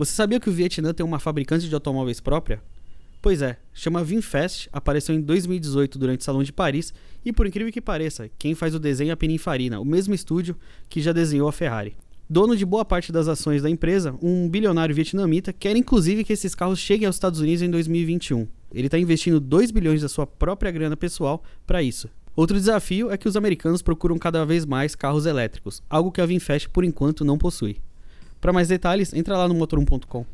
Você sabia que o Vietnã tem uma fabricante de automóveis própria? Pois é, chama Vinfast, apareceu em 2018 durante o Salão de Paris e, por incrível que pareça, quem faz o desenho é a Pininfarina, o mesmo estúdio que já desenhou a Ferrari. Dono de boa parte das ações da empresa, um bilionário vietnamita quer inclusive que esses carros cheguem aos Estados Unidos em 2021. Ele está investindo 2 bilhões da sua própria grana pessoal para isso. Outro desafio é que os americanos procuram cada vez mais carros elétricos, algo que a Vinfast por enquanto não possui. Para mais detalhes, entra lá no motor1.com.